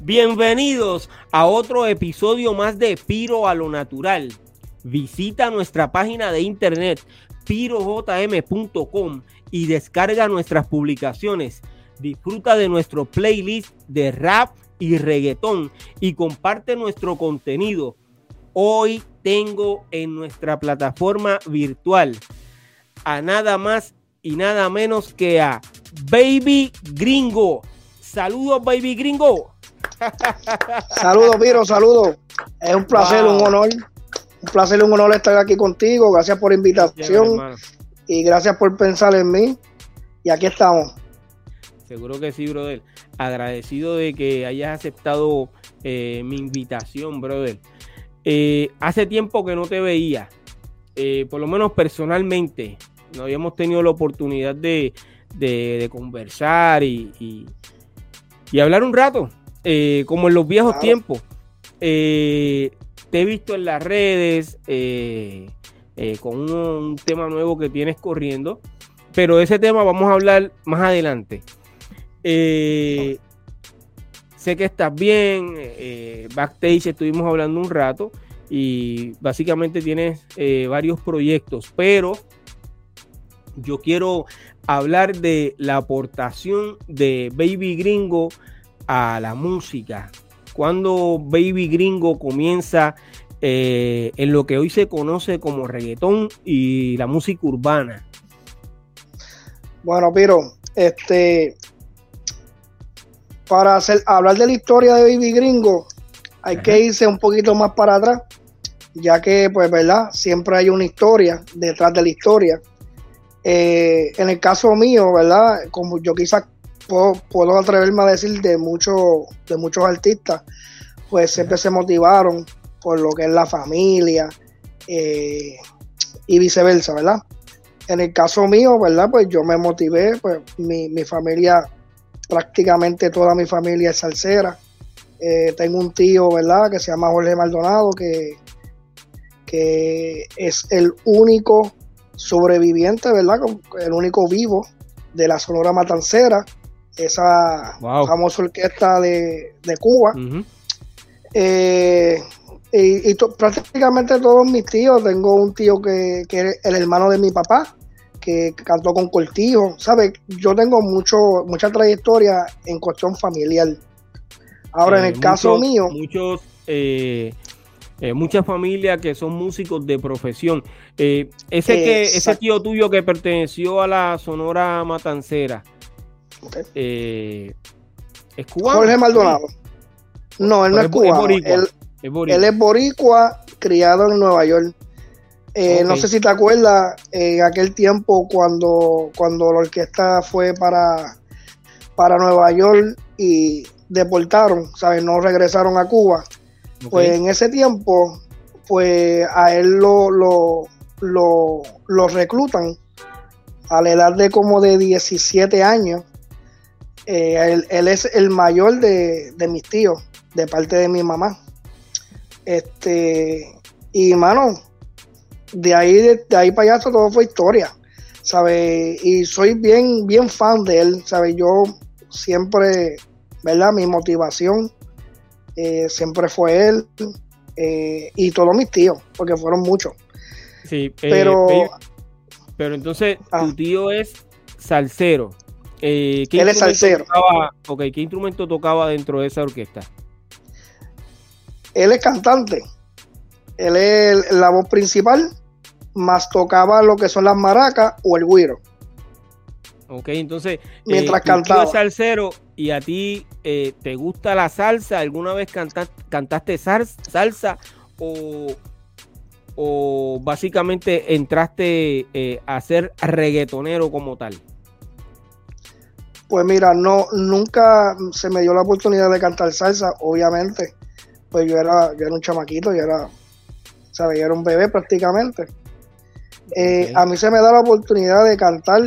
Bienvenidos a otro episodio más de Piro a lo Natural. Visita nuestra página de internet pirojm.com y descarga nuestras publicaciones. Disfruta de nuestro playlist de rap y reggaetón y comparte nuestro contenido. Hoy tengo en nuestra plataforma virtual a nada más y nada menos que a Baby Gringo. Saludos, Baby Gringo. Saludos, Piro, saludos. Es un placer, un honor. Un placer, un honor estar aquí contigo. Gracias por la invitación y gracias por pensar en mí. Y aquí estamos. Seguro que sí, brother. Agradecido de que hayas aceptado eh, mi invitación, brother. Eh, hace tiempo que no te veía, eh, por lo menos personalmente. No habíamos tenido la oportunidad de, conversar y, y, hablar un rato, como en los viejos tiempos. te he visto en las redes con un, tema nuevo que tienes corriendo, pero ese tema vamos a hablar más adelante. Eh, sé que estás bien, eh, backstage estuvimos hablando un rato y básicamente tienes eh, varios proyectos, pero yo quiero hablar de la aportación de Baby Gringo a la música. Cuando Baby Gringo comienza en lo que hoy se conoce como reggaetón y la música urbana. Bueno, Piro, este, para hacer, hablar de la historia de Baby Gringo, hay que irse un poquito más para atrás, ya que, pues, ¿verdad? Siempre hay una historia detrás de la historia. Eh, en el caso mío, ¿verdad? Como yo quizás puedo, atreverme a decir de, muchos de muchos artistas, pues siempre se motivaron por lo que es la familia eh, y viceversa, ¿verdad? En el caso mío, ¿verdad? Pues yo me motivé, pues mi, mi familia prácticamente toda mi familia es salsera. Eh, tengo un tío, ¿verdad?, que se llama Jorge Maldonado, que, que es el único sobreviviente, ¿verdad?, el único vivo de la Sonora Matancera, esa famosa orquesta de, Cuba. Eh, y, prácticamente todos mis tíos, tengo un tío que, que es el hermano de mi papá, que cantó con Cortijo, ¿sabes? Yo tengo mucho, mucha trayectoria en cuestión familiar. Ahora, en el caso mío... Muchos, eh, eh, muchas familias que son músicos de profesión. Eh, ese, que, ese tío tuyo que perteneció a la Sonora Matancera, ¿es cubano? Jorge Maldonado. No, él no es, cubano. él, él es boricua, criado en Nueva York. Eh, no sé si te acuerdas, en aquel tiempo cuando, cuando la orquesta fue para, para Nueva York y deportaron, ¿sabes? No regresaron a Cuba. Pues en ese tiempo, pues a él lo, lo, reclutan a la edad de como de 17 años. Eh, él, es el mayor de, de mis tíos, de parte de mi mamá. Este, y mano, de ahí, de, ahí para allá todo fue historia, ¿sabes? Y soy bien, bien fan de él, ¿sabes? Yo siempre, ¿verdad? Mi motivación eh, siempre fue él eh, y todos mis tíos, porque fueron muchos. Sí, eh, pero... pero entonces, tu ah. tío es salsero. él es salsero. Tocaba, ¿qué instrumento tocaba dentro de esa orquesta? Él es cantante. Él es la voz principal, más tocaba lo que son las maracas o el güiro. Ok, entonces, mientras cantaba. salsero y a ti eh, te gusta la salsa, ¿alguna vez cantaste salsa o, básicamente entraste eh, a ser reggaetonero como tal? Pues mira, no, nunca se me dio la oportunidad de cantar salsa, obviamente. Pues yo era, yo era un chamaquito, yo era, ¿sabes? Yo era un bebé prácticamente. Eh, a mí se me da la oportunidad de cantar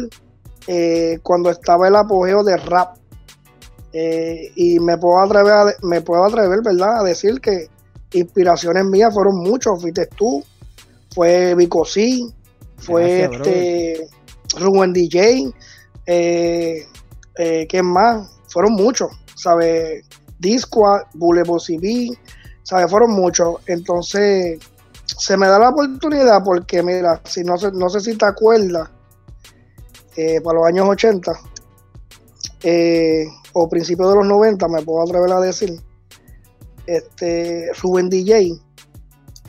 eh, cuando estaba el apogeo de rap. Eh, y me puedo atrever, me puedo atrever, ¿verdad?, a decir que inspiraciones mías fueron muchos. Fuiste tú, fue Vico fue este Ruben DJ, eh, eh, ¿qué más? Fueron muchos, ¿sabes? Disco, Bulebo CB, ¿sabes? Fueron muchos. Entonces, se me da la oportunidad porque, mira, si no, sé, no sé si te acuerdas, eh, para los años 80 eh, o principios de los 90, me puedo atrever a decir, este, Ruben DJ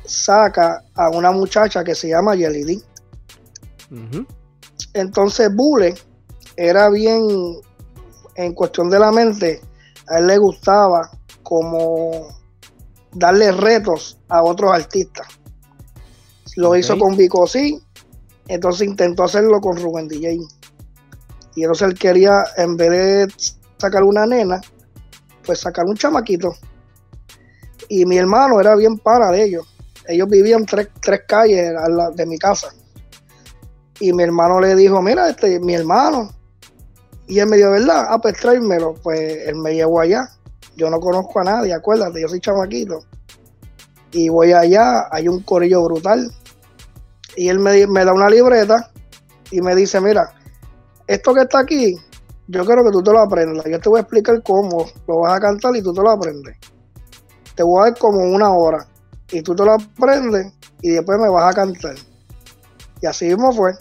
saca a una muchacha que se llama Jelly D. Entonces Bule era bien, en cuestión de la mente, a él le gustaba como darle retos a otros artistas. Lo hizo con Vico sí, entonces intentó hacerlo con Rubén DJ. Y entonces él quería, en vez de sacar una nena, pues sacar un chamaquito. Y mi hermano era bien para de ellos. Ellos vivían tres, tres calles de mi casa. Y mi hermano le dijo, mira, este, mi hermano. Y él me dijo, ¿verdad? Ah, pues tráemelo. Pues él me llevó allá. Yo no conozco a nadie, acuérdate, yo soy chamaquito. Y voy allá, hay un corillo brutal. Y él me, me da una libreta y me dice, mira, esto que está aquí, yo quiero que tú te lo aprendas. Yo te voy a explicar cómo lo vas a cantar y tú te lo aprendes. Te voy a dar como una hora y tú te lo aprendes y después me vas a cantar. Y así mismo fue.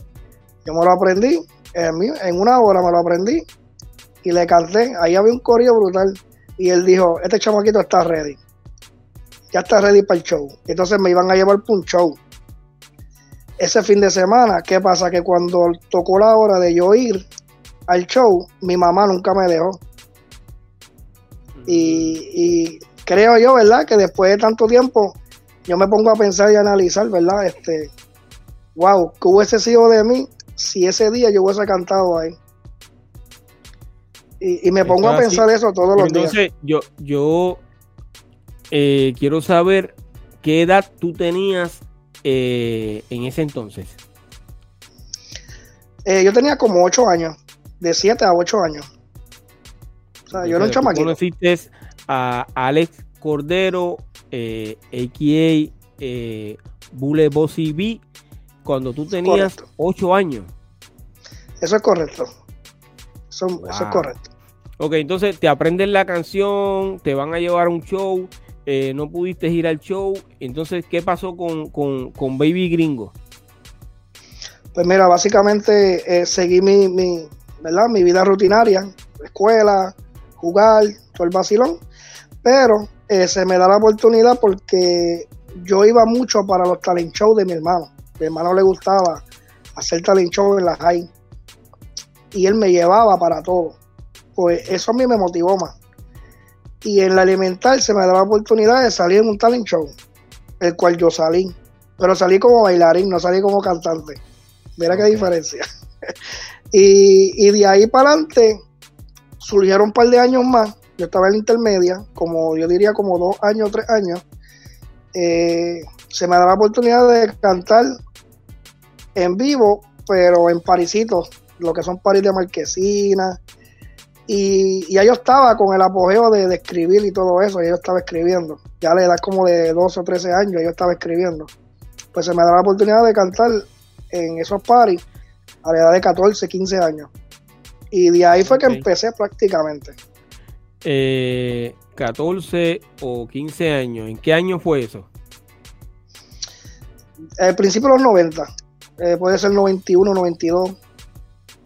Yo me lo aprendí, en, una hora me lo aprendí y le canté. Ahí había un corrido brutal. Y él dijo, este chamaquito está ready. Ya está ready para el show. Entonces me iban a llevar para un show. Ese fin de semana, ¿qué pasa? Que cuando tocó la hora de yo ir al show, mi mamá nunca me dejó. Y, y creo yo, ¿verdad? Que después de tanto tiempo, yo me pongo a pensar y a analizar, ¿verdad? Este, wow, ¿qué hubiese sido de mí si ese día yo hubiese cantado ahí. Y, me pongo a pensar eso todos los días. Entonces, yo, yo eh, quiero saber qué edad tú tenías eh, en ese entonces. Eh, yo tenía como 8 años, de 7 a 8 años. O sea, yo era un chamaquito. Conociste a Alex Cordero, a.k.a. Bule Bossy B, cuando tú tenías 8 años. Eso es correcto. Eso, es correcto. Ok, entonces te aprendes la canción, te van a llevar a un show, eh, no pudiste ir al show. Entonces, ¿qué pasó con, Baby Gringo? Pues mira, básicamente eh, seguí mi, mi, ¿verdad? mi vida rutinaria, escuela, jugar, todo el vacilón. Pero eh, se me da la oportunidad porque yo iba mucho para los talent shows de mi hermano mi hermano le gustaba hacer talent show en la high y él me llevaba para todo. Pues eso a mí me motivó más. Y en la elemental se me da la oportunidad de salir en un talent show, el cual yo salí. Pero salí como bailarín, no salí como cantante. Mira qué diferencia. y, de ahí para adelante surgieron un par de años más. Yo estaba en la intermedia, como yo diría como dos años, tres años. Eh, se me da la oportunidad de cantar en vivo, pero en parisitos, lo que son paris de marquesina. Y, ya yo estaba con el apogeo de, escribir y todo eso, y yo estaba escribiendo. Ya le da como de 12 o 13 años, yo estaba escribiendo. Pues se me da la oportunidad de cantar en esos paris a la edad de 14, 15 años. Y de ahí fue que empecé prácticamente. Eh, 14 o 15 años, ¿en qué año fue eso? Al principio de los 90. Eh, puede ser 91, 92.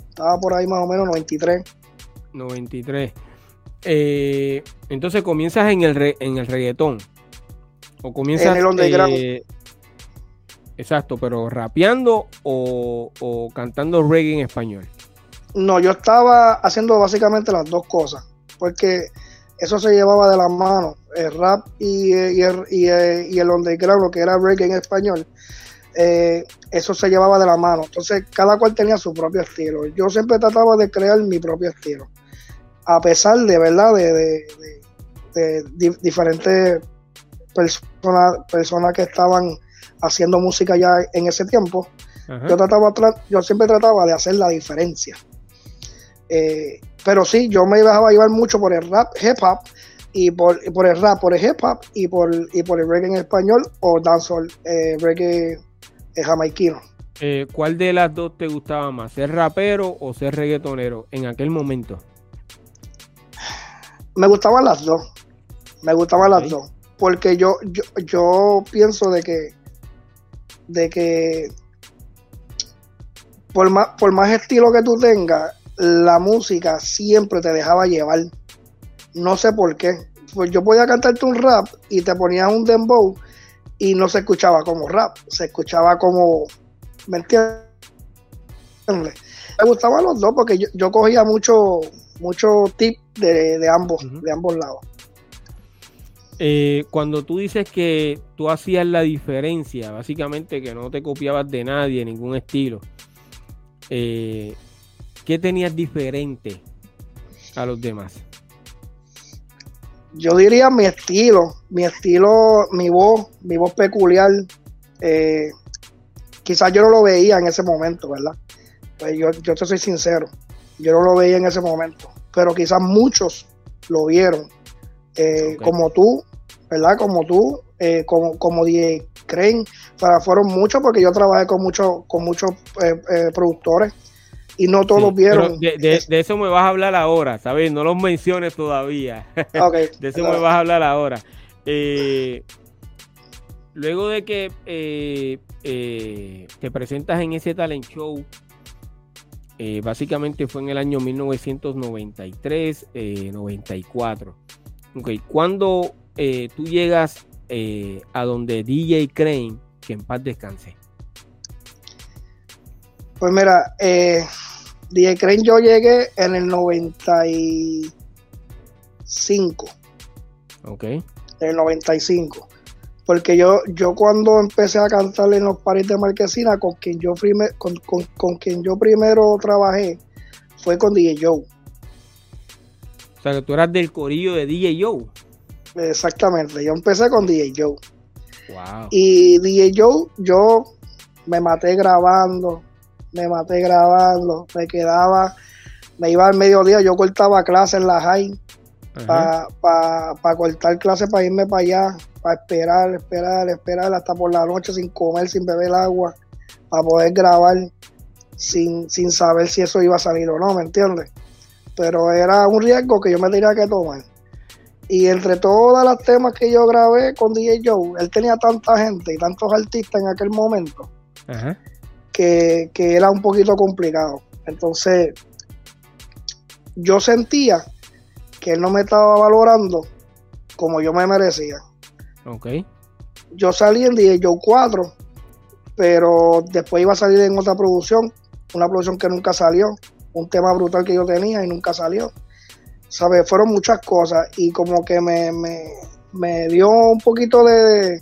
Estaba por ahí más o menos 93. 93. Eh, entonces comienzas en el, en el reggaetón. O comienzas. En el eh, exacto, pero rapeando o, cantando reggae en español. No, yo estaba haciendo básicamente las dos cosas. Porque eso se llevaba de la mano. El rap y, y, el, y, el underground, lo que era reggae en español eh, eso se llevaba de la mano. Entonces, cada cual tenía su propio estilo. Yo siempre trataba de crear mi propio estilo. a pesar de verdad de, diferentes personas que estaban haciendo música ya en ese tiempo, yo trataba yo siempre trataba de hacer la diferencia. Eh, pero sí, yo me dejaba llevar mucho por el rap, hip hop, y por, por el rap, por el hip hop y por, y por el reggae en español o dancehall, eh, reggae eh, jamaiquino. Eh, ¿Cuál de las dos te gustaba más, ser rapero o ser reggaetonero en aquel momento? Me gustaban las dos, me gustaban las dos, porque yo, yo, yo pienso de que, de que por más, por más estilo que tú tengas, la música siempre te dejaba llevar. No sé por qué. Pues yo podía cantarte un rap y te ponía un dembow y no se escuchaba como rap, se escuchaba como, ¿me entiendes? Me gustaban los dos porque yo, cogía mucho, mucho tip de, ambos, de ambos lados. Eh, cuando tú dices que tú hacías la diferencia, básicamente que no te copiabas de nadie, ningún estilo, eh, ¿qué tenías diferente a los demás? Yo diría mi estilo, mi estilo, mi voz, mi voz peculiar. Eh, quizás yo no lo veía en ese momento, ¿verdad? Pues yo, yo te soy sincero, yo no lo veía en ese momento, pero quizás muchos lo vieron, eh, como tú, ¿verdad? Como tú, eh, como, como DJ Crane, fueron muchos porque yo trabajé con muchos con muchos productores y no todos vieron. De, eso me vas a hablar ahora, ¿sabes? No los menciones todavía. de eso me vas a hablar ahora. Eh, luego de que eh, eh, te presentas en ese talent show, básicamente fue en el año 1993, 94. Okay. Cuando tú llegas a donde DJ Crane, que en paz descanse. Pues mira, eh, DJ Crane yo llegué en el 95. Ok. En el 95. Porque yo, yo cuando empecé a cantar en los paris de Marquesina, con quien yo, con, quien yo primero trabajé, fue con DJ Joe. O sea, que tú eras del corillo de DJ Joe. Exactamente, yo empecé con DJ Joe. Wow. Y DJ Joe, yo me maté grabando, me maté grabando, me quedaba, me iba al mediodía, yo cortaba clases en la high para cortar clases para irme para allá, para esperar, esperar, esperar hasta por la noche sin comer, sin beber agua, para poder grabar sin, sin saber si eso iba a salir o no, ¿me entiendes? Pero era un riesgo que yo me tenía que tomar. Y entre todas las temas que yo grabé con DJ Joe, él tenía tanta gente y tantos artistas en aquel momento Ajá que, era un poquito complicado. Entonces, yo sentía que él no me estaba valorando como yo me merecía. Ok. Yo salí en DJ Joe 4, pero después iba a salir en otra producción, una producción que nunca salió, un tema brutal que yo tenía y nunca salió. ¿Sabes? Fueron muchas cosas y como que me, me, me dio un poquito de,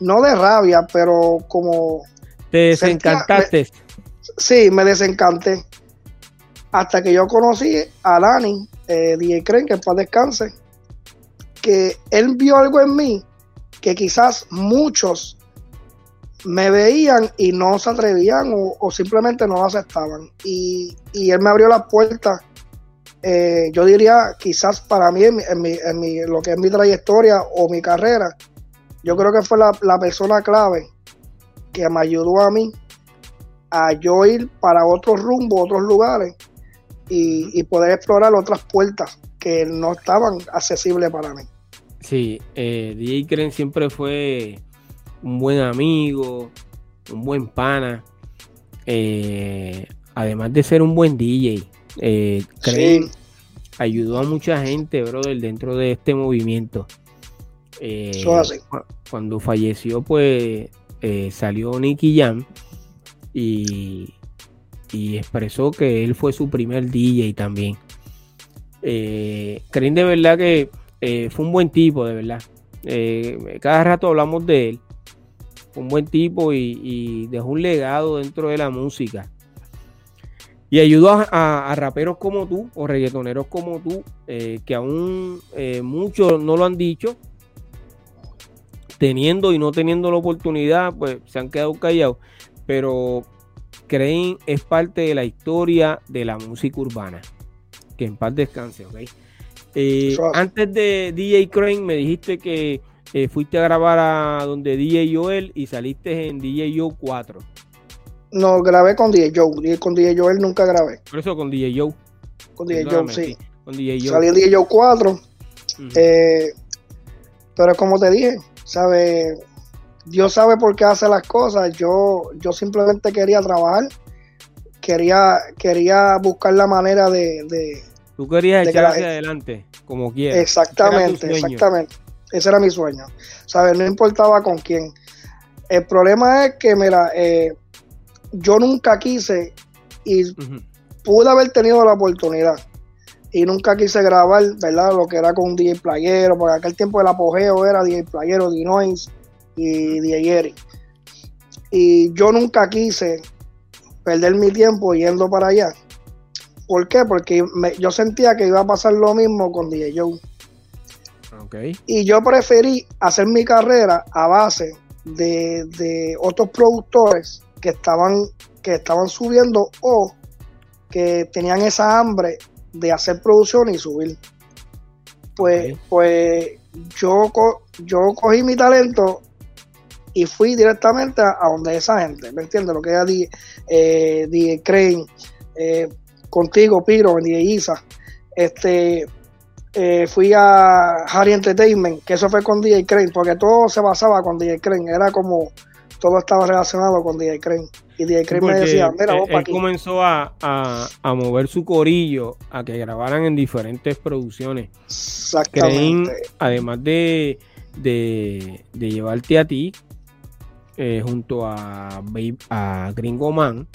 no de rabia, pero como te desencantaste. sí, me desencanté. Hasta que yo conocí a Dani, eh, DJ que en paz descanse, que él vio algo en mí que quizás muchos me veían y no se atrevían o, simplemente no aceptaban. Y, él me abrió la puerta eh, yo diría, quizás para mí, en, mi, lo que es mi trayectoria o mi carrera, yo creo que fue la, la persona clave que me ayudó a mí a yo ir para otros rumbos, otros lugares y, poder explorar otras puertas que no estaban accesibles para mí. Sí, eh, DJ Kren siempre fue un buen amigo, un buen pana, eh, además de ser un buen DJ. Eh, ayudó a mucha gente, brother, dentro de este movimiento. Eh, cuando falleció, pues eh, salió Nicky Jam y, expresó que él fue su primer DJ también. Eh, creen de verdad que fue un buen tipo, de verdad. Cada rato hablamos de él. Un buen tipo y, dejó un legado dentro de la música. Y ayudó a, raperos como tú o reggaetoneros como tú, eh, que aún eh, muchos no lo han dicho, teniendo y no teniendo la oportunidad, pues se han quedado callados. Pero creen es parte de la historia de la música urbana. Que en paz descanse, ¿ok? Eh, antes de DJ Crane me dijiste que eh, fuiste a grabar a donde DJ Joel y saliste en DJ Joe 4. No, grabé con DJ Joe. Con DJ Joel nunca grabé. Por eso con DJ Joe. Con DJ Joe, sí. Con DJ Joe. Salí en DJ Joe 4. Eh, pero como te dije, ¿sabes? Dios sabe por qué hace las cosas. Yo, yo simplemente quería trabajar. Quería, quería buscar la manera de. Tú querías echar hacia adelante, como quieras. Exactamente, exactamente. Ese era mi sueño. ¿Sabes? No importaba con quién. El problema es que, mira, eh, yo nunca quise y pude haber tenido la oportunidad y nunca quise grabar, ¿verdad? Lo que era con DJ Playero, porque aquel tiempo el apogeo era DJ Playero, Dinois y DJ Eri. Y yo nunca quise perder mi tiempo yendo para allá. ¿Por qué? Porque yo sentía que iba a pasar lo mismo con DJ Joe. Y yo preferí hacer mi carrera a base de, otros productores que estaban, que estaban subiendo o que tenían esa hambre de hacer producción y subir. Pues, pues yo, yo cogí mi talento y fui directamente a, donde esa gente, ¿me entiendes? Lo que era DJ, eh, Crane, eh, contigo, Piro, DJ Isa. Este, eh, fui a Harry Entertainment, que eso fue con DJ Crane, porque todo se basaba con DJ Crane, era como todo estaba relacionado con DJ Crane. Y DJ Crane me decía, mira, vos él, comenzó a, mover su corillo a que grabaran en diferentes producciones. Exactamente. Crane, además de, de, llevarte a ti, eh, junto a, a Gringo Man,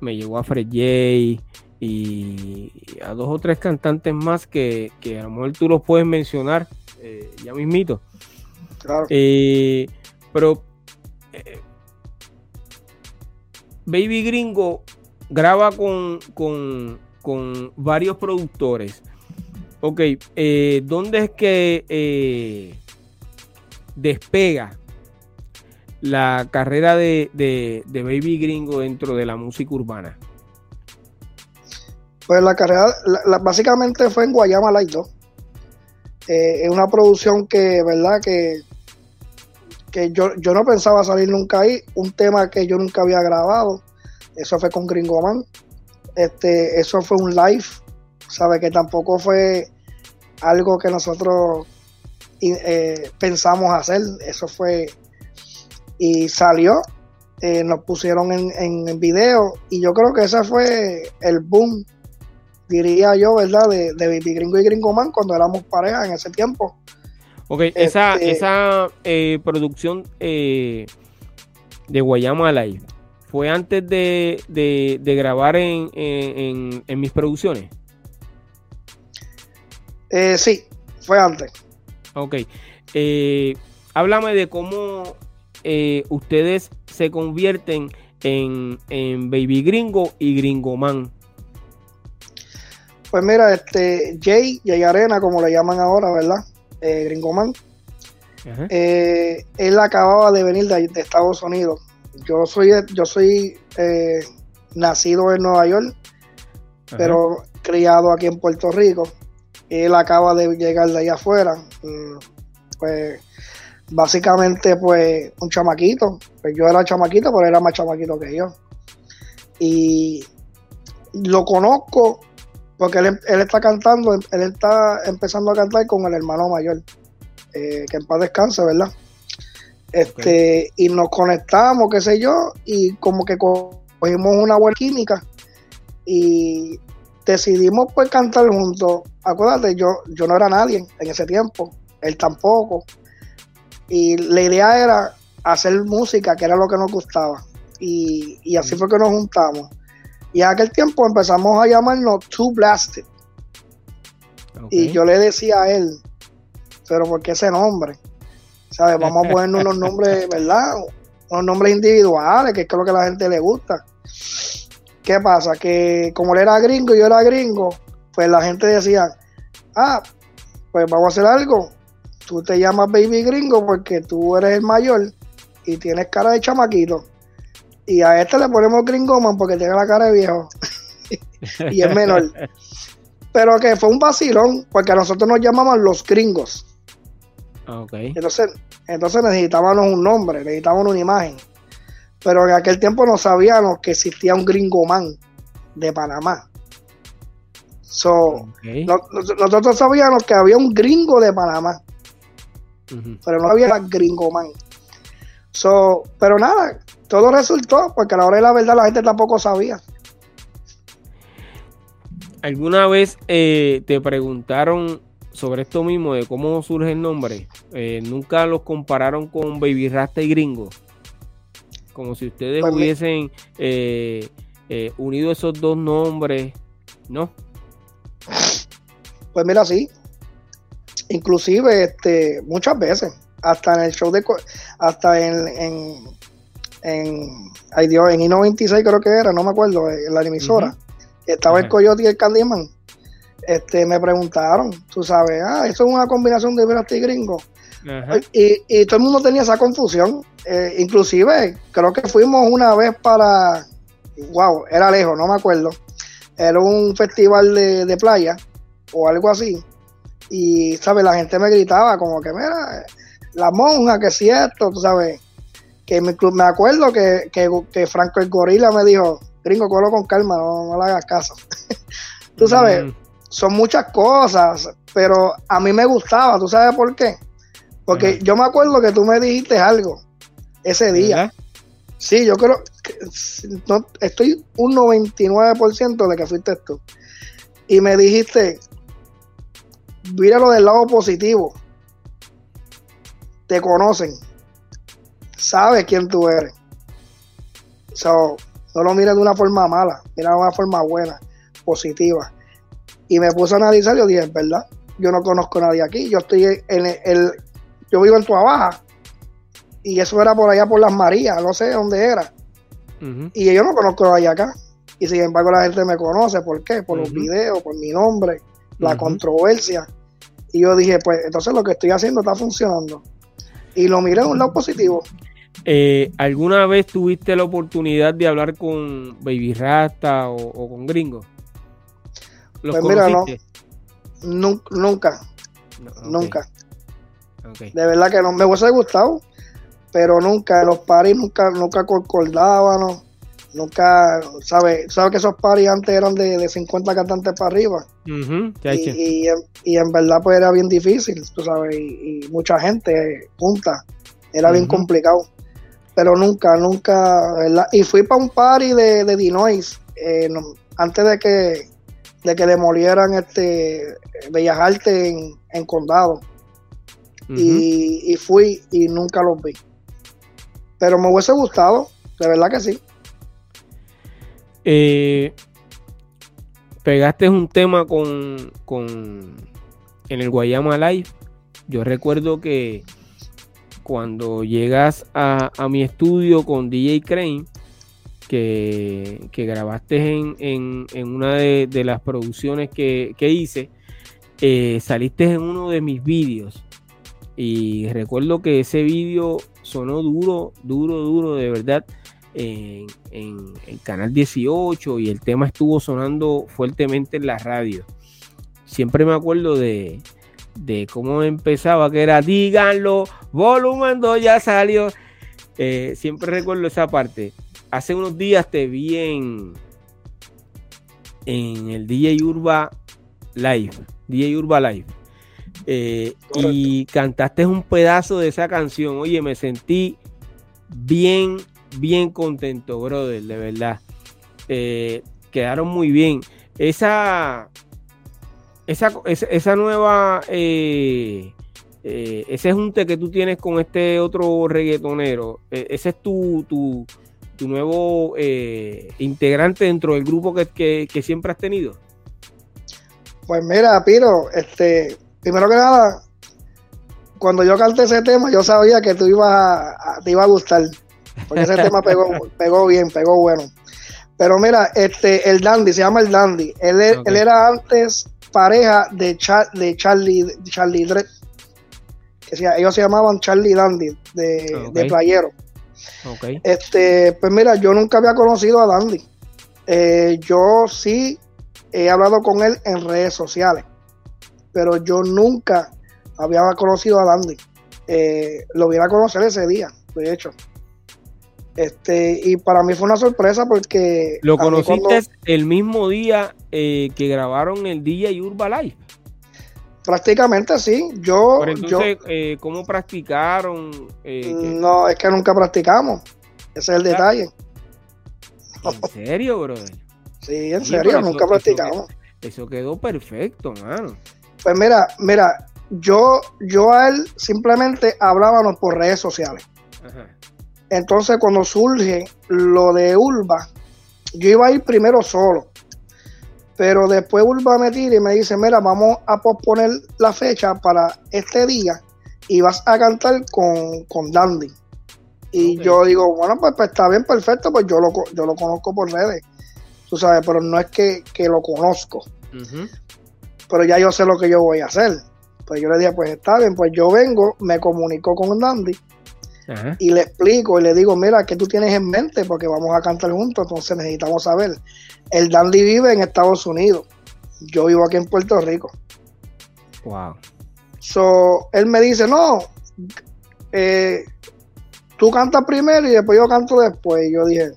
me llevó a Fred J, y a dos o tres cantantes más que, a lo mejor tú los puedes mencionar eh, ya mismito. Claro. Eh, pero eh, Baby Gringo graba con, con, varios productores. Ok, ¿dónde es que despega la carrera de, de Baby Gringo dentro de la música urbana? Pues la carrera, básicamente fue en Guayama Light 2. Eh, es una producción que, ¿verdad? Que, que yo, yo no pensaba salir nunca ahí. Un tema que yo nunca había grabado. Eso fue con Gringo Man. Este, eso fue un live. Sabe que tampoco fue algo que nosotros eh, pensamos hacer. Eso fue. Y salió. Eh, nos pusieron en, en video. Y yo creo que ese fue el boom diría yo, ¿verdad? De, de Baby Gringo y Gringo Man cuando éramos pareja en ese tiempo. Ok, esa, este, esa eh, producción eh, de Guayama Live fue antes de, grabar en, mis producciones. Eh, sí, fue antes. Ok. háblame de cómo ustedes se convierten en, en Baby Gringo y Gringo Man. Pues mira, este Jay, Jay Arena, como le llaman ahora, ¿verdad? Eh, Gringoman. Eh, él acababa de venir de, Estados Unidos. Yo soy, yo soy eh, nacido en Nueva York, pero criado aquí en Puerto Rico. Él acaba de llegar de allá afuera. Mm, pues básicamente, pues, un chamaquito. Pues yo era chamaquito, pero era más chamaquito que yo. Y lo conozco porque él, está cantando, él está empezando a cantar con el hermano mayor, eh, que en paz descanse, ¿verdad? Este, y nos conectamos, qué sé yo, y como que cogimos una buena química y decidimos pues cantar juntos. Acuérdate, yo, yo no era nadie en ese tiempo, él tampoco. Y la idea era hacer música, que era lo que nos gustaba. Y, y así fue que nos juntamos. Y en aquel tiempo empezamos a llamarnos Two Blasted. Y yo le decía a él, pero ¿por qué ese nombre? ¿Sabes? Vamos a ponernos unos nombres, ¿verdad? Unos nombres individuales, que es lo que a la gente le gusta. ¿qué pasa? Que como él era gringo y yo era gringo, pues la gente decía, ah, pues vamos a hacer algo. Tú te llamas Baby Gringo porque tú eres el mayor y tienes cara de chamaquito. Y a este le ponemos Gringoman porque tiene la cara de viejo. y es menor. Pero que fue un vacilón, porque a nosotros nos llamaban los gringos. Ah, ok. Entonces, entonces necesitábamos un nombre, necesitábamos una imagen. Pero en aquel tiempo no sabíamos que existía un gringoman de Panamá. So, no- nosotros sabíamos que había un gringo de Panamá, pero no había gringoman. So, pero nada, todo resultó, porque a la hora de la verdad la gente tampoco sabía. ¿Alguna vez eh, te preguntaron sobre esto mismo, de cómo surge el nombre? Eh, ¿Nunca los compararon con Baby Rasta y Gringo? Como si ustedes Pues hubiesen eh, unido esos dos nombres, ¿no? Pues mira, sí. Inclusive, este, muchas veces, hasta en el show de, hasta en, en, en, ay Dios, en I-96 creo que era, no me acuerdo, en la emisora, estaba el. Coyote y el Candyman, este, me preguntaron, tú sabes, ah, eso es una combinación de Verasti y Gringo, y, y todo el mundo tenía esa confusión, eh, inclusive, creo que fuimos una vez para, wow, era lejos, no me acuerdo, era un festival de, de playa, o algo así, y, ¿sabes? La gente me gritaba como que, mira, la monja, que si esto, tú sabes, que me, me acuerdo que, que, que Franco el Gorila me dijo, gringo, cógelo con calma, no, no le hagas caso. tú sabes, Mm, son muchas cosas, pero a mí me gustaba, ¿tú sabes por qué? Porque yo me acuerdo que tú me dijiste algo ese día. ¿verdad? Sí, yo creo que no, estoy un 99% de que fuiste tú. Y me dijiste, míralo del lado positivo. Te conocen. Sabes quién tú eres. So, no lo mires de una forma mala, mira de una forma buena, positiva. Y me puse a analizar y yo dije, ¿verdad? Yo no conozco a nadie aquí. Yo estoy en el, el- yo vivo en Tua Baja. Y eso era por allá por las Marías, no sé dónde era. Y yo no conozco a nadie acá. Y sin embargo la gente me conoce. ¿Por qué? Por los videos, por mi nombre, la controversia. Y yo dije, pues entonces lo que estoy haciendo está funcionando. Y lo miré de un lado positivo. Eh, ¿Alguna vez tuviste la oportunidad de hablar con Baby Rasta o, o con Gringo? ¿Los Pues mira, no. nunca, No, nunca. De verdad que no. Me hubiese gustado, pero nunca. Los paris nunca, nunca concordábamos. Nunca, ¿sabes? ¿Sabes que esos paris antes eran de, de 50 cantantes para arriba? Y, y, en- y en verdad pues era bien difícil, tú sabes, y, mucha gente junta, era bien complicado, pero nunca, nunca, ¿verdad? Y fui para un party de, de Dinois, eh, no- antes de que, de que demolieran este Bellas Artes en, en Condado, y, y fui y nunca los vi, pero me hubiese gustado, de verdad que sí. Eh, pegaste un tema con, con en el Guayama Live. Yo recuerdo que cuando llegas a, a mi estudio con DJ Crane, que, que grabaste en, en- una de, de las producciones que, que hice, eh, saliste en uno de mis vídeos. Y recuerdo que ese vídeo sonó duro, duro, duro, de verdad en, en el canal 18 y el tema estuvo sonando fuertemente en la radio. Siempre me acuerdo de, de cómo empezaba, que era díganlo, volumen 2 ya salió. Eh, siempre recuerdo esa parte. Hace unos días te vi en, en el DJ Urba Live, DJ Urba Live. Eh, y cantaste un pedazo de esa canción. Oye, me sentí bien, bien contento, brother, de verdad. Eh, quedaron muy bien. Esa, esa, esa, nueva, eh, eh, ese junte que tú tienes con este otro reggaetonero, eh, ese es tu, tu, tu nuevo eh, integrante dentro del grupo que, que, que siempre has tenido. Pues mira, Piro, este, primero que nada, cuando yo canté ese tema, yo sabía que tú ibas a, a- te iba a gustar. Porque ese tema pegó, pegó bien, pegó bueno. Pero mira, este, el Dandy, se llama el Dandy. Él, él era antes pareja de, de Charlie, Charlie Dredd. Que ellos se llamaban Charlie Dandy, de, de Playero. Este, pues mira, yo nunca había conocido a Dandy. Eh, yo sí he hablado con él en redes sociales, pero yo nunca había conocido a Dandy. Eh, lo viera a conocer ese día, de hecho. Este, y para mí fue una sorpresa porque. ¿Lo conociste el mismo día eh, que grabaron el DJ Urba Live? Prácticamente sí. Yo. entonces, eh, ¿cómo practicaron? no, es que nunca practicamos. Ese es el detalle. ¿En serio, brother? Sí, en serio, nunca practicamos. Eso, quedó perfecto, mano. Pues mira, mira, yo, yo a él simplemente hablábamos por redes sociales. Entonces, cuando surge lo de Ulva, yo iba a ir primero solo. Pero después Ulva me tira y me dice, mira, vamos a posponer la fecha para este día y vas a cantar con, con Dandy. Y yo digo, bueno, pues, pues, está bien, perfecto, pues yo lo, yo lo conozco por redes, tú sabes, pero no es que, lo conozco. Pero ya yo sé lo que yo voy a hacer. Pues yo le dije, pues está bien, pues yo vengo, me comunico con Dandy y le explico y le digo, mira, ¿qué tú tienes en mente? Porque vamos a cantar juntos, entonces necesitamos saber. El Dandy vive en Estados Unidos, yo vivo aquí en Puerto Rico. Wow. So, él me dice, no, eh, tú cantas primero y después yo canto después. Y yo dije,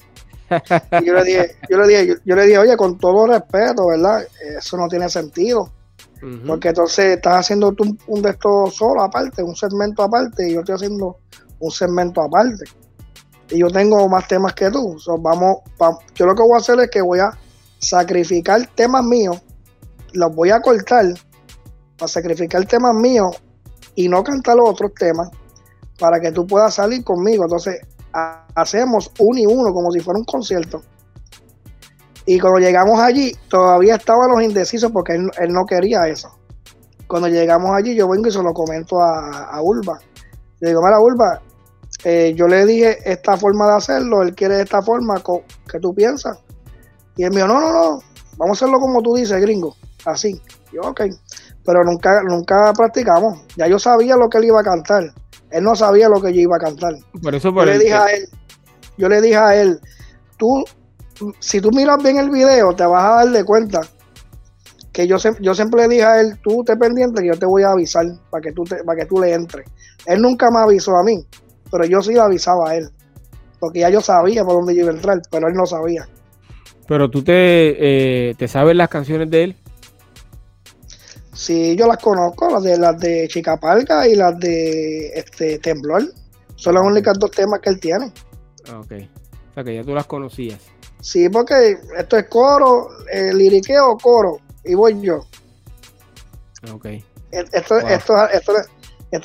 yo le dije, yo le dije, yo, le dije, oye, con todo respeto, ¿verdad? Eso no tiene sentido. Porque entonces estás haciendo tú un, de estos solo aparte, un segmento aparte, y yo estoy haciendo un segmento aparte. Y yo tengo más temas que tú. vamos, yo lo que voy a hacer es que voy a sacrificar temas míos, los voy a cortar para sacrificar temas míos y no cantar los otros temas para que tú puedas salir conmigo. Entonces, hacemos uno y uno como si fuera un concierto. Y cuando llegamos allí, todavía estaban los indecisos porque él, no quería eso. Cuando llegamos allí, yo vengo y se lo comento a, a Urba. Le digo, mira, Urba, eh, yo le dije esta forma de hacerlo, él quiere esta forma, que tú piensas? Y él me dijo, no, no, no, vamos a hacerlo como tú dices, gringo, así. yo, ok, pero nunca, nunca practicamos. Ya yo sabía lo que él iba a cantar. Él no sabía lo que yo iba a cantar. Por eso yo le dije a él, yo le dije a él, tú, si tú miras bien el video, te vas a dar de cuenta que yo, yo siempre le dije a él, tú te pendiente que yo te voy a avisar para que tú para que tú le entres. Él nunca me avisó a mí, pero yo sí le avisaba a él, porque ya yo sabía por dónde yo iba a entrar, pero él no sabía. Pero tú te, eh, te sabes las canciones de él. Sí, yo las conozco, las de las de Chicapalga y las de este Temblor. Son las únicas dos temas que él tiene. Ah, ok. O sea que ya tú las conocías. Sí, porque esto es coro, el liriqueo, coro, y voy yo. Ok. Esto, esto, esto, esto,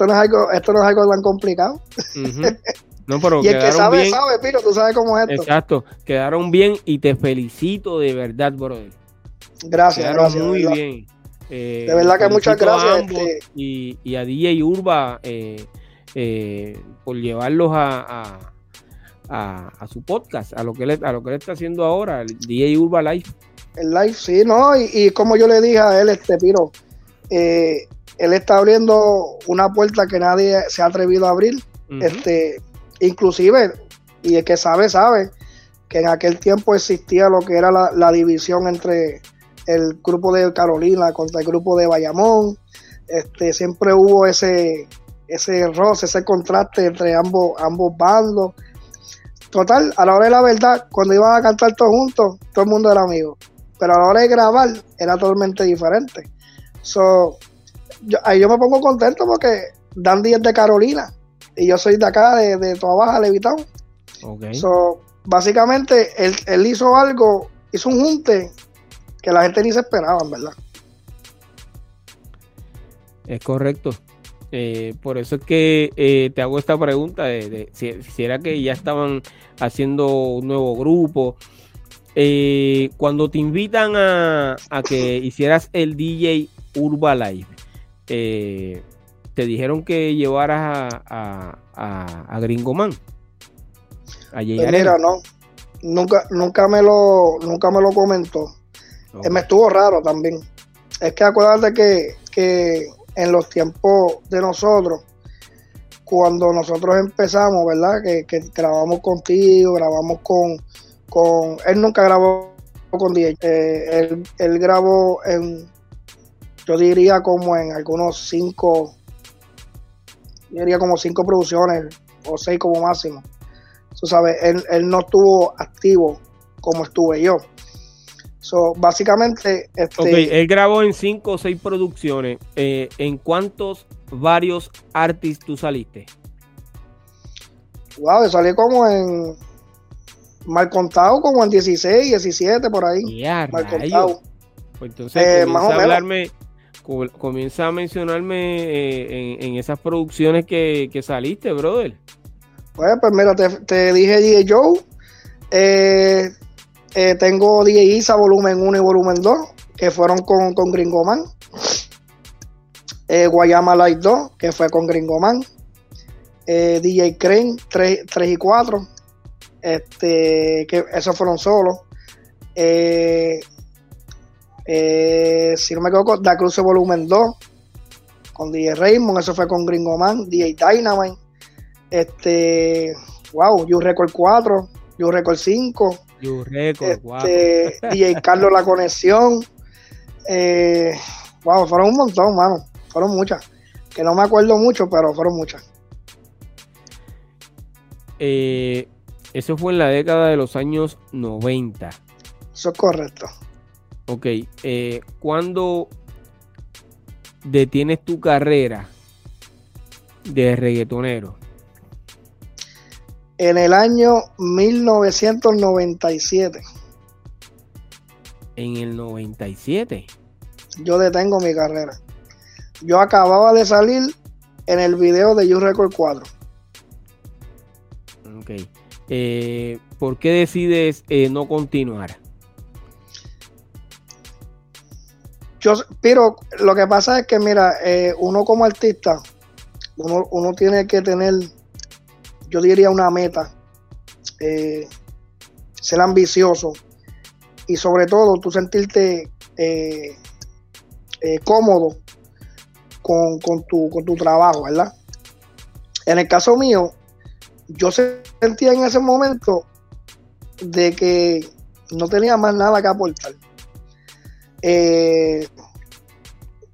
no es algo, esto no es algo tan complicado. No, pero y el que sabe, sabe, Piro, tú sabes cómo es esto. Exacto, quedaron bien y te felicito de verdad, brother. Gracias, gracias. Muy bien. Eh, de verdad que muchas gracias. Este, y, a DJ Urba eh, eh, por llevarlos a, a, su podcast, a lo, que le, a lo que él está haciendo ahora, el DJ Urba Live. El live, sí, ¿no? Y, como yo le dije a él, este Piro, él está abriendo una puerta que nadie se ha atrevido a abrir. este Inclusive, y el que sabe, sabe, que en aquel tiempo existía lo que era la división entre el grupo de Carolina contra el grupo de Bayamón. Este, siempre hubo ese, ese roce, ese contraste entre ambos, ambos bandos. Total, a la hora de la verdad, cuando iban a cantar todos juntos, todo el mundo era amigo. Pero a la hora de grabar, era totalmente diferente. So, yo, ahí yo me pongo contento porque Dandy es de Carolina y yo soy de acá, de, de Toda Baja, Levitón. Okay. So, básicamente, él, él hizo algo, hizo un junte que la gente ni se esperaba, ¿verdad? Es correcto. Eh, por eso es que eh, te hago esta pregunta de, si, era que ya estaban haciendo un nuevo grupo. Eh, cuando te invitan a, que hicieras el DJ Urba Live, te dijeron que llevaras a, a, a, Gringoman. A pues mira, no, Nunca, nunca me lo, nunca me lo comentó. Eh, me estuvo raro también. Es que acuérdate que, que en los tiempos de nosotros, cuando nosotros empezamos, ¿verdad? Que, grabamos contigo, grabamos con, con... Él nunca grabó con DJ. Eh, él, él, grabó en, yo diría como en algunos cinco, yo diría como cinco producciones o seis como máximo. Tú sabes, él, él no estuvo activo como estuve yo. So, básicamente. Este, ok, él grabó en cinco o seis producciones. Eh, ¿En cuántos varios artistas tú saliste? Wow, yo salí como en. Mal contado, como en 16, 17, por ahí. mal contado. Pues entonces, eh, a hablarme, comienza a mencionarme eh, en, esas producciones que, que saliste, brother. Pues, pues mira, te, dije DJ Joe. Eh, eh, tengo DJ Isa volumen 1 y volumen 2, que fueron con, con Gringoman. Eh, Guayama Light 2, que fue con Gringoman. DJ Crane 3, 3, y 4. Este, que esos fueron solos. Si no me equivoco, Da Cruz volumen 2 con DJ Raymond, eso fue con Gringoman, DJ Dynamite este, wow, You Record 4, You Record 5. You Record este, DJ Carlos La Conexión. Eh, wow, fueron un montón, mano. Fueron muchas. Que no me acuerdo mucho, pero fueron muchas. Eh, eso fue en la década de los años 90. Eso es correcto. Ok, eh, ¿cuándo detienes tu carrera de reggaetonero? en el año 1997. En el 97. Yo detengo mi carrera. Yo acababa de salir en el video de You Record 4. Ok. Eh, ¿Por qué decides eh, no continuar? Yo, pero lo que pasa es que, mira, eh, uno como artista, uno, uno tiene que tener yo diría una meta, eh, ser ambicioso y sobre todo tú sentirte eh, cómodo con, tu, con tu trabajo, ¿verdad? En el caso mío, yo sentía en ese momento de que no tenía más nada que aportar.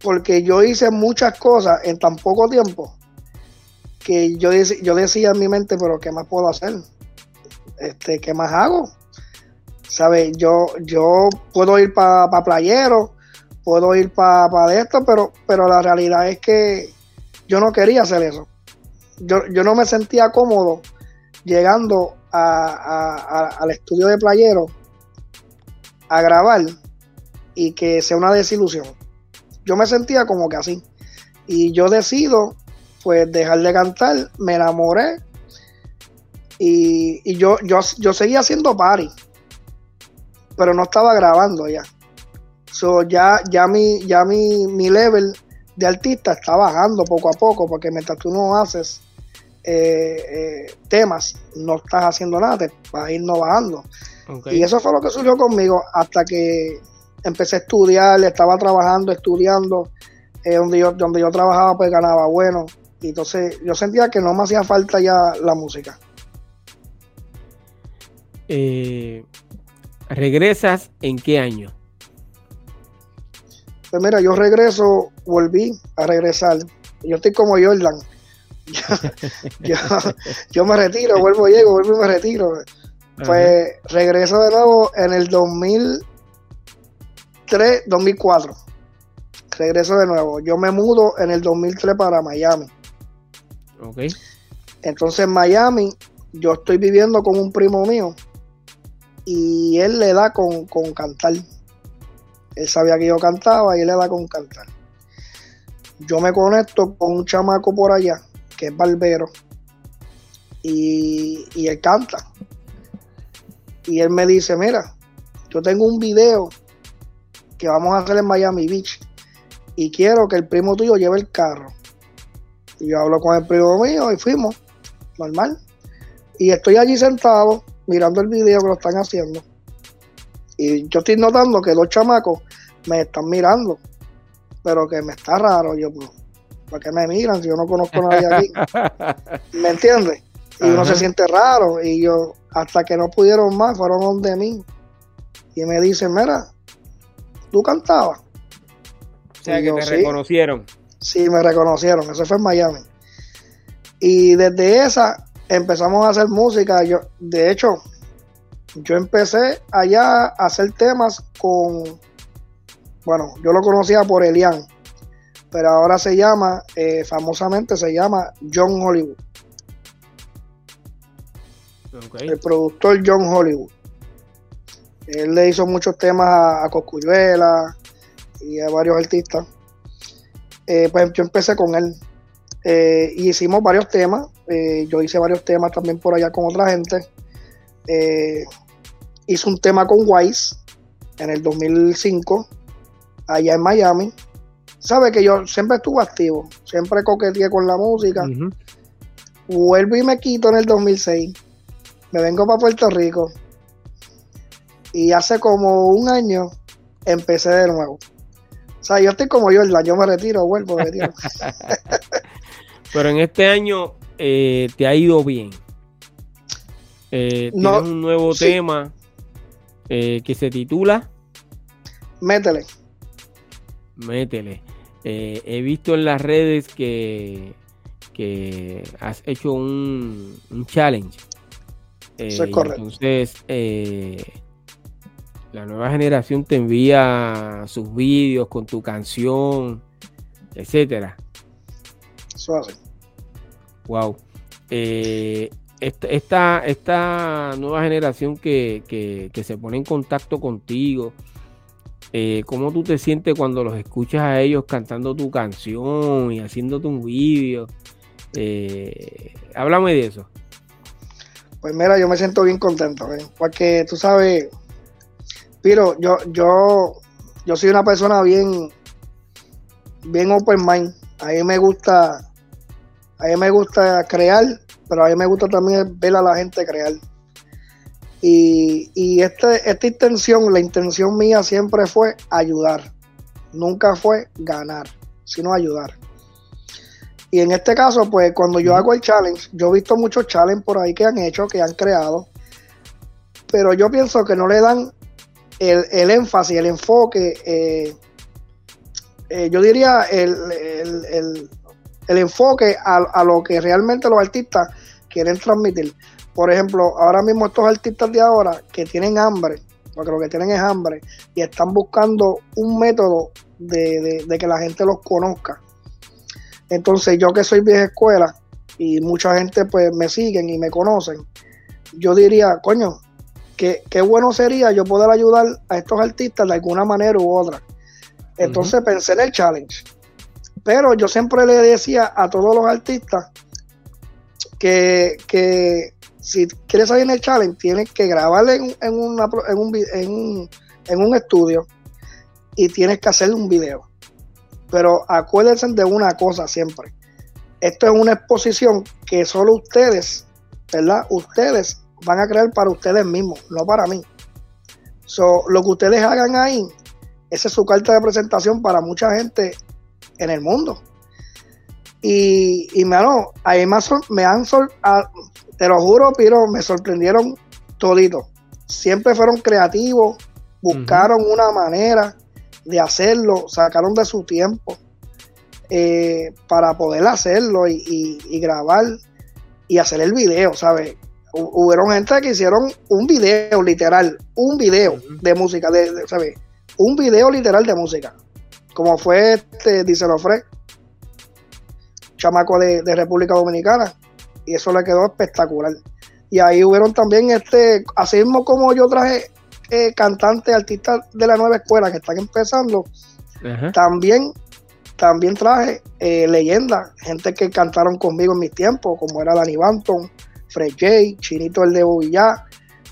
Porque yo hice muchas cosas en tan poco tiempo que yo, yo decía en mi mente, pero ¿qué más puedo hacer? Este, ¿Qué más hago? ¿Sabes? Yo, yo puedo ir para pa playero, puedo ir para pa esto, pero, pero la realidad es que yo no quería hacer eso. Yo, yo no me sentía cómodo llegando al estudio de playero a grabar y que sea una desilusión. Yo me sentía como que así. Y yo decido pues dejar de cantar, me enamoré y, yo, yo, yo seguía haciendo party, pero no estaba grabando ya. So, ya, ya, mi, ya mi, mi level de artista está bajando poco a poco, porque mientras tú no haces eh, eh, temas, no estás haciendo nada, te vas a ir no bajando. Y eso fue lo que surgió conmigo hasta que empecé a estudiar, estaba trabajando, estudiando, eh, donde, yo, donde yo trabajaba pues ganaba bueno, y entonces yo sentía que no me hacía falta ya la música. Eh, ¿Regresas en qué año? Pues mira, yo regreso, volví a regresar. Yo estoy como Jordan. yo, me retiro, vuelvo, llego, vuelvo y me retiro. Pues regreso de nuevo en el 2003, 2004. Regreso de nuevo. Yo me mudo en el 2003 para Miami. Entonces en Miami yo estoy viviendo con un primo mío y él le da con, cantar. Él sabía que yo cantaba y él le da con cantar. Yo me conecto con un chamaco por allá, que es barbero, y, y él canta. Y él me dice, mira, yo tengo un video que vamos a hacer en Miami Beach y quiero que el primo tuyo lleve el carro y yo hablo con el primo mío y fuimos, normal. Y estoy allí sentado mirando el video que lo están haciendo. Y yo estoy notando que dos chamacos me están mirando, pero que me está raro. Yo, pues, ¿para qué me miran si yo no conozco a nadie aquí? ¿Me entiendes? Y uno se siente raro. Y yo, hasta que no pudieron más, fueron donde mí. Y me dicen, mira, tú cantabas. O sea, que te reconocieron. Sí, me reconocieron. Eso fue en Miami. Y desde esa empezamos a hacer música. Yo, de hecho, yo empecé allá a hacer temas con, bueno, yo lo conocía por Elian, pero ahora se llama, eh, famosamente se llama John Hollywood. El productor John Hollywood. Él le hizo muchos temas a, a y a varios artistas. Eh, pues yo empecé con él. Eh, y hicimos varios temas. yo hice varios temas también por allá con otra gente. hice un tema con Wise en el 2005, allá en Miami. Sabe que yo siempre estuve activo, siempre coqueteé con la música. Vuelvo y me quito en el 2006 me vengo para Puerto Rico y hace como un año empecé de nuevo. O sea, yo estoy como yo, año me retiro, vuelvo, me retiro. Pero en este año eh, te ha ido bien. Eh, tienes un nuevo tema eh, que se titula Métele. Métele. he visto en las redes que, que has hecho un, un challenge eso es correcto. Entonces, eh, la nueva generación te envía sus vídeos con tu canción, etcétera. Suave. Wow. Eh, esta, esta, nueva generación que, se pone en contacto contigo, ¿cómo tú te sientes cuando los escuchas a ellos cantando tu canción y haciéndote un vídeo? háblame de eso. Pues mira, yo me siento bien contento, ¿eh? porque tú sabes, Piro, yo, yo, yo soy una persona bien, bien open mind. A mí me gusta, a mí me gusta crear, pero a mí me gusta también ver a la gente crear. Y, y este, esta intención, la intención mía siempre fue ayudar. Nunca fue ganar, sino ayudar. Y en este caso, pues cuando yo hago el challenge, yo he visto muchos challenges por ahí que han hecho, que han creado, pero yo pienso que no le dan el, énfasis, el enfoque, eh, eh, yo diría el, enfoque a, lo que realmente los artistas quieren transmitir. Por ejemplo, ahora mismo estos artistas de ahora que tienen hambre, porque lo que tienen es hambre, y están buscando un método de que la gente los conozca entonces yo que soy vieja escuela y mucha gente pues me siguen y me conocen, yo diría, coño, qué, bueno sería yo poder ayudar a estos artistas de alguna manera u otra. Entonces pensé en el challenge. Pero yo siempre le decía a todos los artistas que, si quieres salir en el challenge, tienes que grabarle en, en, una, en, un, en, en un estudio y tienes que hacer un video. Pero acuérdense de una cosa siempre. Esto es una exposición que solo ustedes, ¿verdad? Ustedes van a crear para ustedes mismos, no para mí. So, lo que ustedes hagan ahí, esa es su carta de presentación para mucha gente en el mundo. Y, y mano, ahí me, me han, te lo juro, pero me sorprendieron todito. Siempre fueron creativos, buscaron una manera de hacerlo, sacaron de su tiempo eh, para poder hacerlo y, grabar y hacer el video, ¿sabes? Hubieron gente que hicieron un video literal, un video de música, de, ¿sabes? Un video literal de música, como fue este, dice Fred, chamaco de, República Dominicana, y eso le quedó espectacular. Y ahí hubieron también, este, así mismo como yo traje eh, cantantes, artistas de la nueva escuela que están empezando, también, también traje eh, leyendas, gente que cantaron conmigo en mis tiempos, como era Danny Banton, Fred J, Chinito el de Bovillá,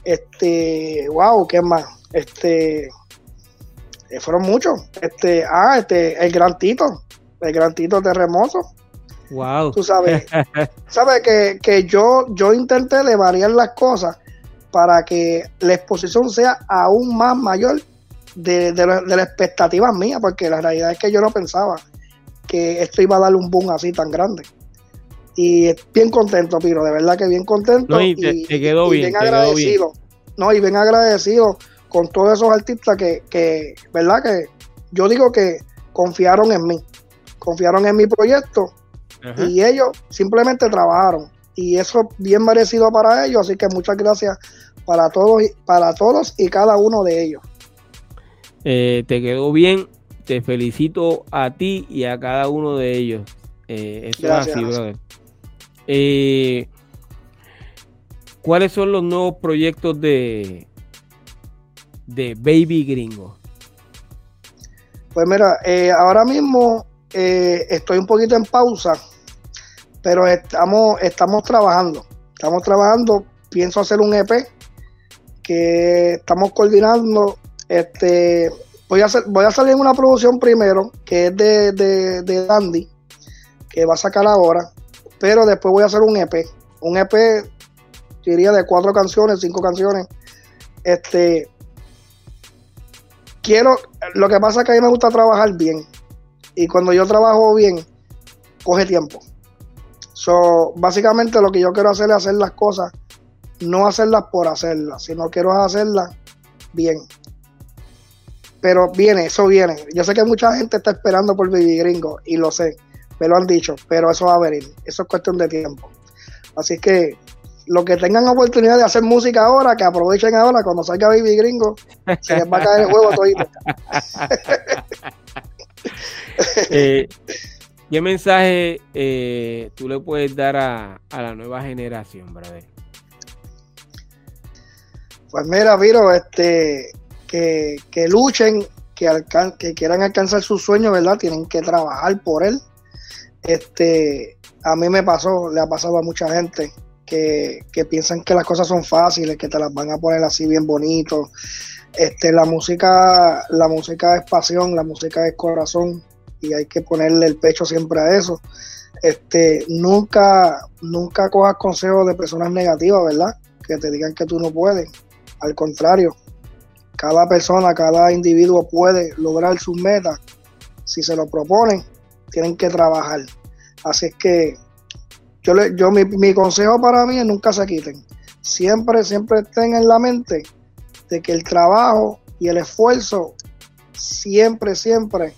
este, wow, ¿qué más? Este, eh, fueron muchos, este, ah, este, el Gran Tito, el Gran Tito Terremoso. Wow. Tú sabes, sabes que, que yo, yo intenté de variar las cosas para que la exposición sea aún más mayor de, de, de la expectativa mía, porque la realidad es que yo no pensaba que esto iba a darle un boom así tan grande. Y bien contento, Piro, de verdad que bien contento. y, te, quedó bien, agradecido. No, y bien agradecido con todos esos artistas que, que, ¿verdad? Que yo digo que confiaron en mí, confiaron en mi proyecto y ellos simplemente trabajaron. Y eso bien merecido para ellos, así que muchas gracias para todos, para todos y cada uno de ellos. Eh, te quedó bien, te felicito a ti y a cada uno de ellos. Eh, es así, brother. Eh, ¿Cuáles son los nuevos proyectos de, de Baby Gringo? Pues mira, ahora mismo estoy un poquito en pausa, pero estamos, estamos trabajando. Estamos trabajando, pienso hacer un EP que estamos coordinando. Este, voy a voy a salir en una producción primero, que es de, de, Dandy, que va a sacar ahora, pero después voy a hacer un EP. Un EP, diría de cuatro canciones, cinco canciones. Este, quiero, lo que pasa es que a mí me gusta trabajar bien. Y cuando yo trabajo bien, coge tiempo. So, básicamente lo que yo quiero hacer es hacer las cosas no hacerlas por hacerlas, sino quiero hacerlas bien. Pero viene, eso viene. Yo sé que mucha gente está esperando por Baby Gringo y lo sé, me lo han dicho, pero eso va a venir. Eso es cuestión de tiempo. Así que los que tengan oportunidad de hacer música ahora, que aprovechen ahora cuando salga Baby Gringo, se les va a caer el juego todito. eh, ¿Qué mensaje eh, tú le puedes dar a, a la nueva generación, brother? Pues mira, Viro, este, que, luchen, que, que quieran alcanzar sus sueños, ¿verdad? Tienen que trabajar por él. Este, a mí me pasó, le ha pasado a mucha gente que, piensan que las cosas son fáciles, que te las van a poner así bien bonito. Este, la música, la música es pasión, la música es corazón y hay que ponerle el pecho siempre a eso. Este, nunca, nunca cojas consejos de personas negativas, ¿verdad? Que te digan que tú no puedes. Al contrario, cada persona, cada individuo puede lograr sus metas. Si se lo proponen, tienen que trabajar. Así es que yo, le, yo mi, consejo para mí es nunca se quiten. Siempre, siempre estén en la mente de que el trabajo y el esfuerzo, siempre, siempre,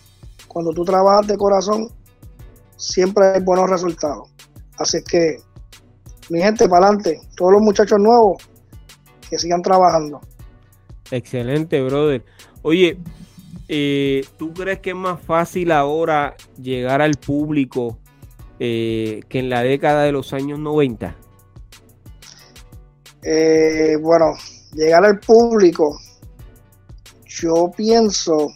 cuando tú trabajas de corazón, siempre hay buenos resultados. Así es que, mi gente, para adelante, todos los muchachos nuevos, que sigan trabajando. Excelente, brother. Oye, eh, ¿tú crees que es más fácil ahora llegar al público eh, que en la década de los años 90? Eh, bueno, llegar al público, yo pienso,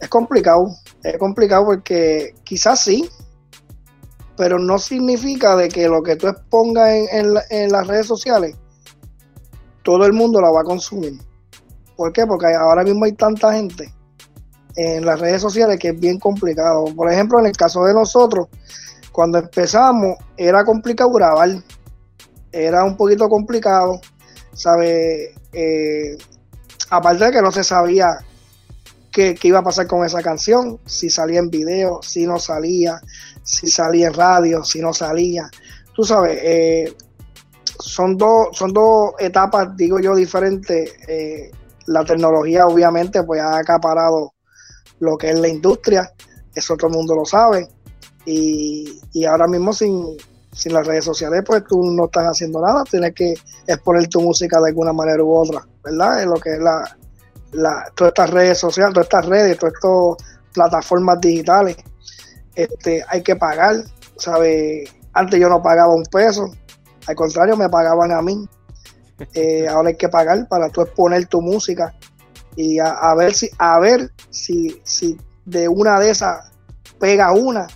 es complicado, es complicado porque quizás sí, pero no significa de que lo que tú expongas en las redes sociales todo el mundo la va a consumir. ¿Por qué? Porque ahora mismo hay tanta gente en las redes sociales que es bien complicado. Por ejemplo, en el caso de nosotros, cuando empezamos era complicado grabar, era un poquito complicado, ¿sabe? Eh, aparte de que no se sabía qué, iba a pasar con esa canción, si salía en video, si no salía, si salía en radio, si no salía. Tú sabes, eh, son dos, son dos etapas, digo yo, diferentes. Eh, la tecnología obviamente pues ha acaparado lo que es la industria, eso todo el mundo lo sabe. Y, ahora mismo sin, las redes sociales pues tú no estás haciendo nada, tienes que exponer tu música de alguna manera u otra, ¿verdad? En lo que es la, la, todas estas redes sociales, todas estas redes, todas estas plataformas digitales, este, hay que pagar, ¿sabes? Antes yo no pagaba un peso, al contrario, me pagaban a mí. Eh, ahora hay que pagar para tú exponer tu música y a, ver si a ver si, si de una de esas pega una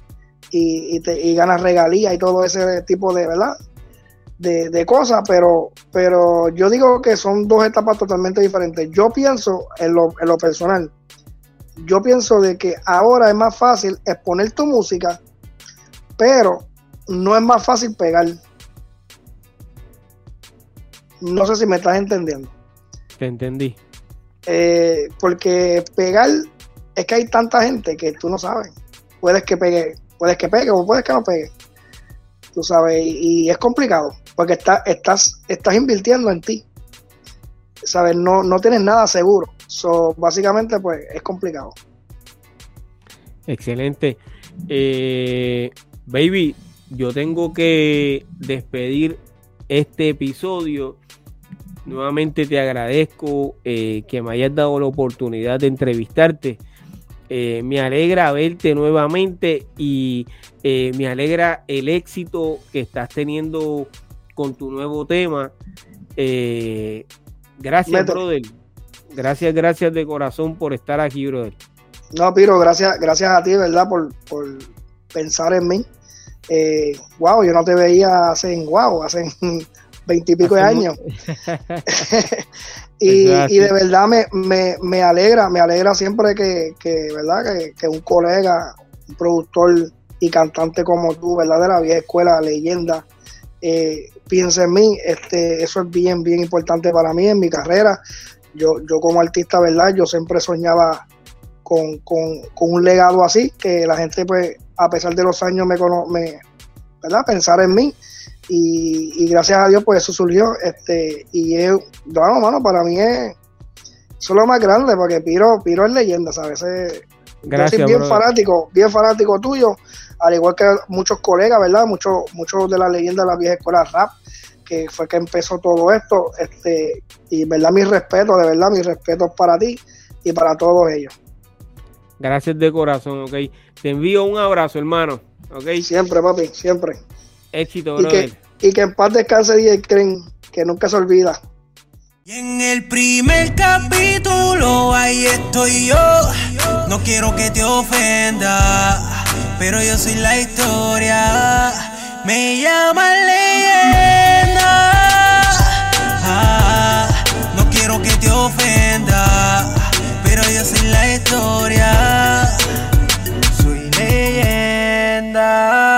y, te, y ganas regalías y todo ese tipo de verdad de, cosas pero pero yo digo que son dos etapas totalmente diferentes. Yo pienso en lo, en lo personal. Yo pienso de que ahora es más fácil exponer tu música pero no es más fácil pegar No sé si me estás entendiendo. Te entendí. Eh, porque pegar, es que hay tanta gente que tú no sabes. Puedes que pegue, puedes que pegue o puedes que no pegue. Tú sabes, y, es complicado, porque está, estás, estás invirtiendo en ti. ¿Sabes? No, no tienes nada seguro. So, básicamente, pues es complicado. Excelente. Eh, baby, yo tengo que despedir este episodio. Nuevamente te agradezco eh, que me hayas dado la oportunidad de entrevistarte. Eh, me alegra verte nuevamente y eh, me alegra el éxito que estás teniendo con tu nuevo tema. gracias, brother. Gracias, gracias de corazón por estar aquí, brother. No, Piro, gracias, gracias a ti, ¿verdad? Por, por pensar en mí eh, wow, yo no te veía hace, wow, hace veintipico de años. y, de verdad me, me, alegra, me alegra siempre que, ¿verdad? Que, un colega, un productor y cantante como tú, ¿verdad? De la vieja escuela, leyenda, eh, piense en mí, este, eso es bien, bien importante para mí en mi carrera. Yo, yo como artista, ¿verdad? Yo siempre soñaba con, con, con un legado así, que la gente pues a pesar de los años, me, me ¿verdad? pensar en mí. Y, gracias a Dios, pues eso surgió. Este, y es, bueno, mano, para mí es, solo más grande, porque Piro, Piro es leyenda, ¿sabes? gracias, bien fanático, bien fanático tuyo, al igual que muchos colegas, ¿verdad? Muchos, muchos de la leyenda de la vieja escuela rap, que fue que empezó todo esto. Este, y verdad, mi respeto, de verdad, mis respetos para ti y para todos ellos. Gracias de corazón, ok. Te envío un abrazo, hermano. ok. Siempre, papi, siempre. Éxito, bro. Y que, y que en paz descanse y el Cren, que nunca se olvida. Y en el primer capítulo ahí estoy yo. No quiero que te ofenda, pero yo soy la historia. Me llaman leyenda. Ah, no quiero que te ofenda, pero yo soy la historia. Soy leyenda.